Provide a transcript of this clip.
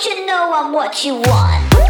but you know I'm what you want.